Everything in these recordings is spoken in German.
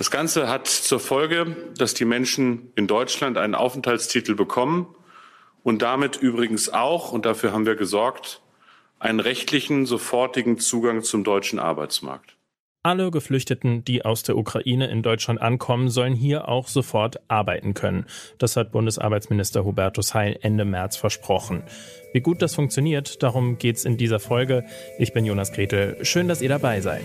Das Ganze hat zur Folge, dass die Menschen in Deutschland einen Aufenthaltstitel bekommen und damit übrigens auch, und dafür haben wir gesorgt, einen rechtlichen, sofortigen Zugang zum deutschen Arbeitsmarkt. Alle Geflüchteten, die aus der Ukraine in Deutschland ankommen, sollen hier auch sofort arbeiten können. Das hat Bundesarbeitsminister Hubertus Heil Ende März versprochen. Wie gut das funktioniert, darum geht's in dieser Folge. Ich bin Jonas Gretel. Schön, dass ihr dabei seid.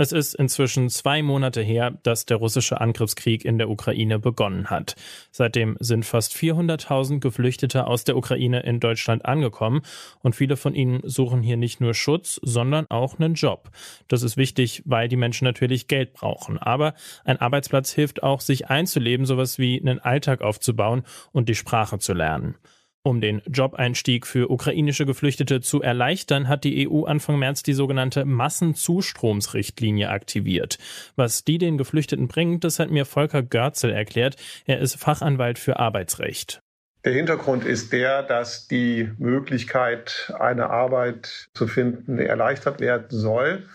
Es ist inzwischen zwei Monate her, dass der russische Angriffskrieg in der Ukraine begonnen hat. Seitdem sind fast 400.000 Geflüchtete aus der Ukraine in Deutschland angekommen und viele von ihnen suchen hier nicht nur Schutz, sondern auch einen Job. Das ist wichtig, weil die Menschen natürlich Geld brauchen. Aber ein Arbeitsplatz hilft auch, sich einzuleben, sowas wie einen Alltag aufzubauen und die Sprache zu lernen. Um den Jobeinstieg für ukrainische Geflüchtete zu erleichtern, hat die EU Anfang März die sogenannte Massenzustromsrichtlinie aktiviert. Was die den Geflüchteten bringt, das hat mir Volker Görzel erklärt. Er ist Fachanwalt für Arbeitsrecht. Der Hintergrund ist der, dass die Möglichkeit, eine Arbeit zu finden, erleichtert werden soll.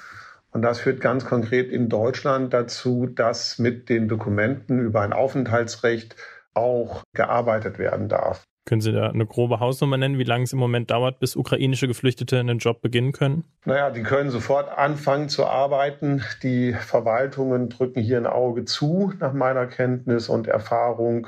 Und das führt ganz konkret in Deutschland dazu, dass mit den Dokumenten über ein Aufenthaltsrecht auch gearbeitet werden darf. Können Sie da eine grobe Hausnummer nennen, wie lange es im Moment dauert, bis ukrainische Geflüchtete einen Job beginnen können? Naja, die können sofort anfangen zu arbeiten. Die Verwaltungen drücken hier ein Auge zu, nach meiner Kenntnis und Erfahrung.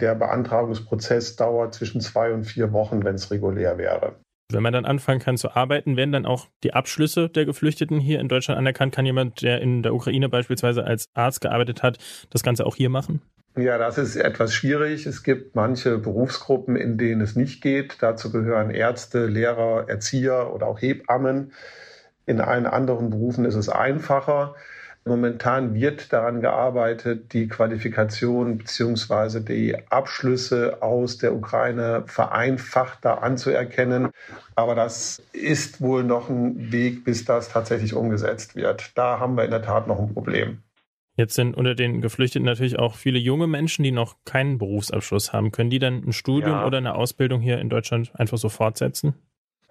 Der Beantragungsprozess dauert zwischen zwei und vier Wochen, wenn es regulär wäre. Wenn man dann anfangen kann zu arbeiten, werden dann auch die Abschlüsse der Geflüchteten hier in Deutschland anerkannt? Kann jemand, der in der Ukraine beispielsweise als Arzt gearbeitet hat, das Ganze auch hier machen? Ja, das ist etwas schwierig. Es gibt manche Berufsgruppen, in denen es nicht geht. Dazu gehören Ärzte, Lehrer, Erzieher oder auch Hebammen. In allen anderen Berufen ist es einfacher. Momentan wird daran gearbeitet, die Qualifikation bzw. die Abschlüsse aus der Ukraine vereinfachter anzuerkennen. Aber das ist wohl noch ein Weg, bis das tatsächlich umgesetzt wird. Da haben wir in der Tat noch ein Problem. Jetzt sind unter den Geflüchteten natürlich auch viele junge Menschen, die noch keinen Berufsabschluss haben. Können die dann ein Studium ja. oder eine Ausbildung hier in Deutschland einfach so fortsetzen?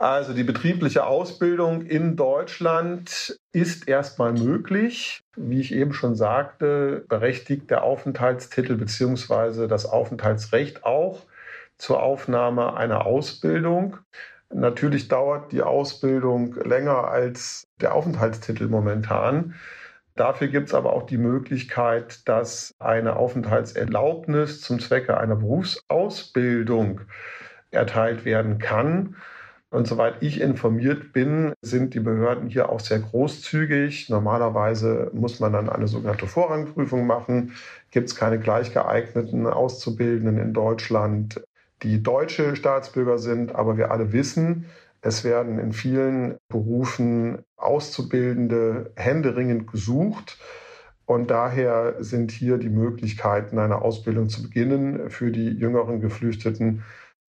Also die betriebliche Ausbildung in Deutschland ist erstmal möglich. Wie ich eben schon sagte, berechtigt der Aufenthaltstitel bzw. das Aufenthaltsrecht auch zur Aufnahme einer Ausbildung. Natürlich dauert die Ausbildung länger als der Aufenthaltstitel momentan. Dafür gibt es aber auch die Möglichkeit, dass eine Aufenthaltserlaubnis zum Zwecke einer Berufsausbildung erteilt werden kann. Und soweit ich informiert bin, sind die Behörden hier auch sehr großzügig. Normalerweise muss man dann eine sogenannte Vorrangprüfung machen. Gibt es keine gleich geeigneten Auszubildenden in Deutschland, die deutsche Staatsbürger sind. Aber wir alle wissen, es werden in vielen Berufen Auszubildende händeringend gesucht. Und daher sind hier die Möglichkeiten, eine Ausbildung zu beginnen, für die jüngeren Geflüchteten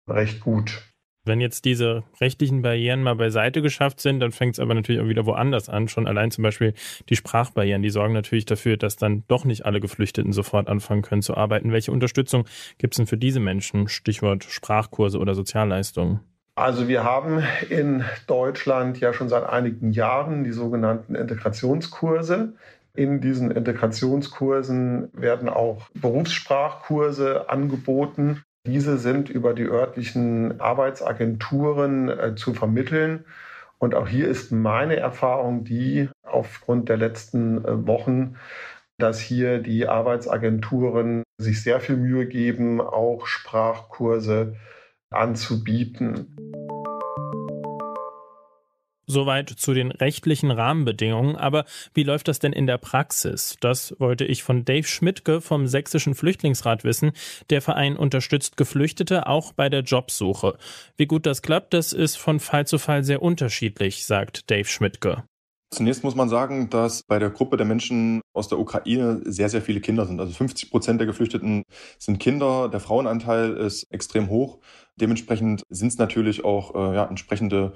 recht gut. Wenn jetzt diese rechtlichen Barrieren mal beiseite geschafft sind, dann fängt es aber natürlich auch wieder woanders an. Schon allein zum Beispiel die Sprachbarrieren, die sorgen natürlich dafür, dass dann doch nicht alle Geflüchteten sofort anfangen können zu arbeiten. Welche Unterstützung gibt es denn für diese Menschen? Stichwort Sprachkurse oder Sozialleistungen. Also wir haben in Deutschland ja schon seit einigen Jahren die sogenannten Integrationskurse. In diesen Integrationskursen werden auch Berufssprachkurse angeboten. Diese sind über die örtlichen Arbeitsagenturen äh, zu vermitteln. Und auch hier ist meine Erfahrung die, aufgrund der letzten äh, Wochen, dass hier die Arbeitsagenturen sich sehr viel Mühe geben, auch Sprachkurse anzubieten. Soweit zu den rechtlichen Rahmenbedingungen. Aber wie läuft das denn in der Praxis? Das wollte ich von Dave Schmidtke vom Sächsischen Flüchtlingsrat wissen. Der Verein unterstützt Geflüchtete auch bei der Jobsuche. Wie gut das klappt, das ist von Fall zu Fall sehr unterschiedlich, sagt Dave Schmidtke. Zunächst muss man sagen, dass bei der Gruppe der Menschen aus der Ukraine sehr, sehr viele Kinder sind. Also 50 Prozent der Geflüchteten sind Kinder. Der Frauenanteil ist extrem hoch. Dementsprechend sind es natürlich auch äh, ja, entsprechende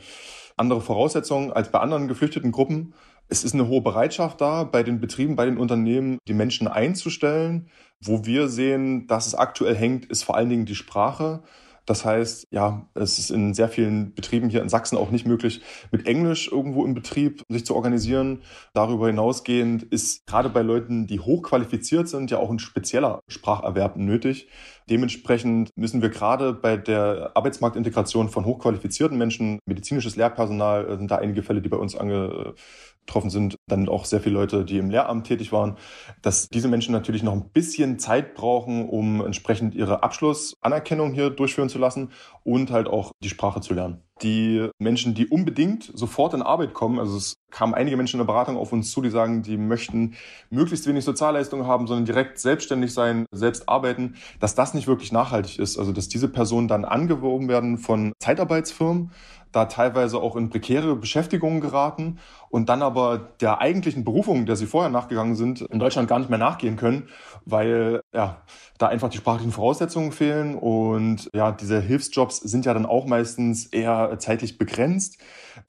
andere Voraussetzungen als bei anderen geflüchteten Gruppen. Es ist eine hohe Bereitschaft da, bei den Betrieben, bei den Unternehmen die Menschen einzustellen. Wo wir sehen, dass es aktuell hängt, ist vor allen Dingen die Sprache. Das heißt, ja, es ist in sehr vielen Betrieben hier in Sachsen auch nicht möglich, mit Englisch irgendwo im Betrieb sich zu organisieren. Darüber hinausgehend ist gerade bei Leuten, die hochqualifiziert sind, ja auch ein spezieller Spracherwerb nötig. Dementsprechend müssen wir gerade bei der Arbeitsmarktintegration von hochqualifizierten Menschen, medizinisches Lehrpersonal, äh, sind da einige Fälle, die bei uns angetroffen sind, dann auch sehr viele Leute, die im Lehramt tätig waren, dass diese Menschen natürlich noch ein bisschen Zeit brauchen, um entsprechend ihre Abschlussanerkennung hier durchführen zu lassen und halt auch die Sprache zu lernen die Menschen, die unbedingt sofort in Arbeit kommen, also es kamen einige Menschen in der Beratung auf uns zu, die sagen, die möchten möglichst wenig Sozialleistungen haben, sondern direkt selbstständig sein, selbst arbeiten, dass das nicht wirklich nachhaltig ist. Also dass diese Personen dann angeworben werden von Zeitarbeitsfirmen, da teilweise auch in prekäre Beschäftigungen geraten und dann aber der eigentlichen Berufung, der sie vorher nachgegangen sind, in Deutschland gar nicht mehr nachgehen können, weil ja, da einfach die sprachlichen Voraussetzungen fehlen und ja, diese Hilfsjobs sind ja dann auch meistens eher zeitlich begrenzt.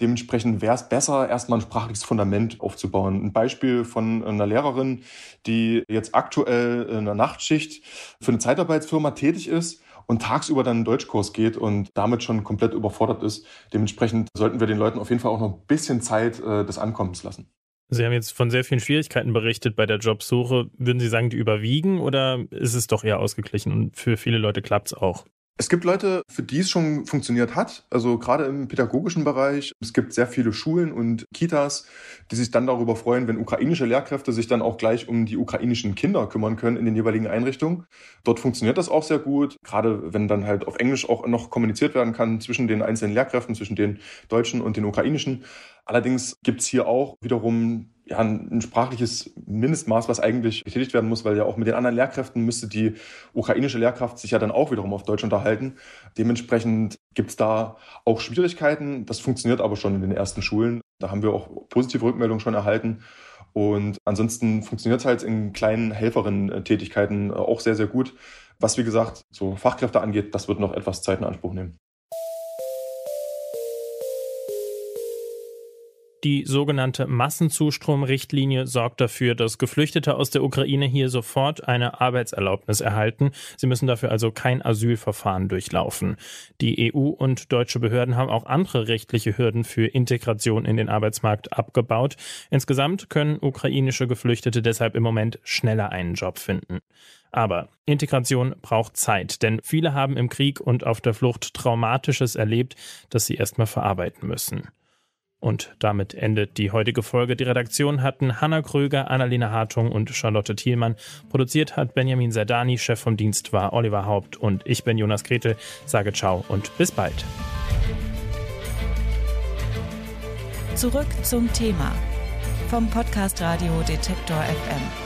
Dementsprechend wäre es besser, erstmal ein sprachliches Fundament aufzubauen. Ein Beispiel von einer Lehrerin, die jetzt aktuell in einer Nachtschicht für eine Zeitarbeitsfirma tätig ist und tagsüber dann einen Deutschkurs geht und damit schon komplett überfordert ist. Dementsprechend sollten wir den Leuten auf jeden Fall auch noch ein bisschen Zeit äh, des Ankommens lassen. Sie haben jetzt von sehr vielen Schwierigkeiten berichtet bei der Jobsuche. Würden Sie sagen, die überwiegen oder ist es doch eher ausgeglichen und für viele Leute klappt es auch? Es gibt Leute, für die es schon funktioniert hat, also gerade im pädagogischen Bereich. Es gibt sehr viele Schulen und Kitas, die sich dann darüber freuen, wenn ukrainische Lehrkräfte sich dann auch gleich um die ukrainischen Kinder kümmern können in den jeweiligen Einrichtungen. Dort funktioniert das auch sehr gut, gerade wenn dann halt auf Englisch auch noch kommuniziert werden kann zwischen den einzelnen Lehrkräften, zwischen den deutschen und den ukrainischen. Allerdings gibt es hier auch wiederum ja, ein sprachliches Mindestmaß, was eigentlich betätigt werden muss, weil ja auch mit den anderen Lehrkräften müsste die ukrainische Lehrkraft sich ja dann auch wiederum auf Deutsch unterhalten. Dementsprechend gibt es da auch Schwierigkeiten. Das funktioniert aber schon in den ersten Schulen. Da haben wir auch positive Rückmeldungen schon erhalten. Und ansonsten funktioniert es halt in kleinen Helferinnen-Tätigkeiten auch sehr, sehr gut. Was, wie gesagt, so Fachkräfte angeht, das wird noch etwas Zeit in Anspruch nehmen. Die sogenannte Massenzustromrichtlinie sorgt dafür, dass Geflüchtete aus der Ukraine hier sofort eine Arbeitserlaubnis erhalten. Sie müssen dafür also kein Asylverfahren durchlaufen. Die EU und deutsche Behörden haben auch andere rechtliche Hürden für Integration in den Arbeitsmarkt abgebaut. Insgesamt können ukrainische Geflüchtete deshalb im Moment schneller einen Job finden. Aber Integration braucht Zeit, denn viele haben im Krieg und auf der Flucht Traumatisches erlebt, das sie erstmal verarbeiten müssen. Und damit endet die heutige Folge. Die Redaktion hatten Hanna Kröger, Annalena Hartung und Charlotte Thielmann. Produziert hat Benjamin Serdani, Chef vom Dienst war Oliver Haupt und ich bin Jonas Gretel. Sage ciao und bis bald. Zurück zum Thema vom Podcast Radio Detektor FM.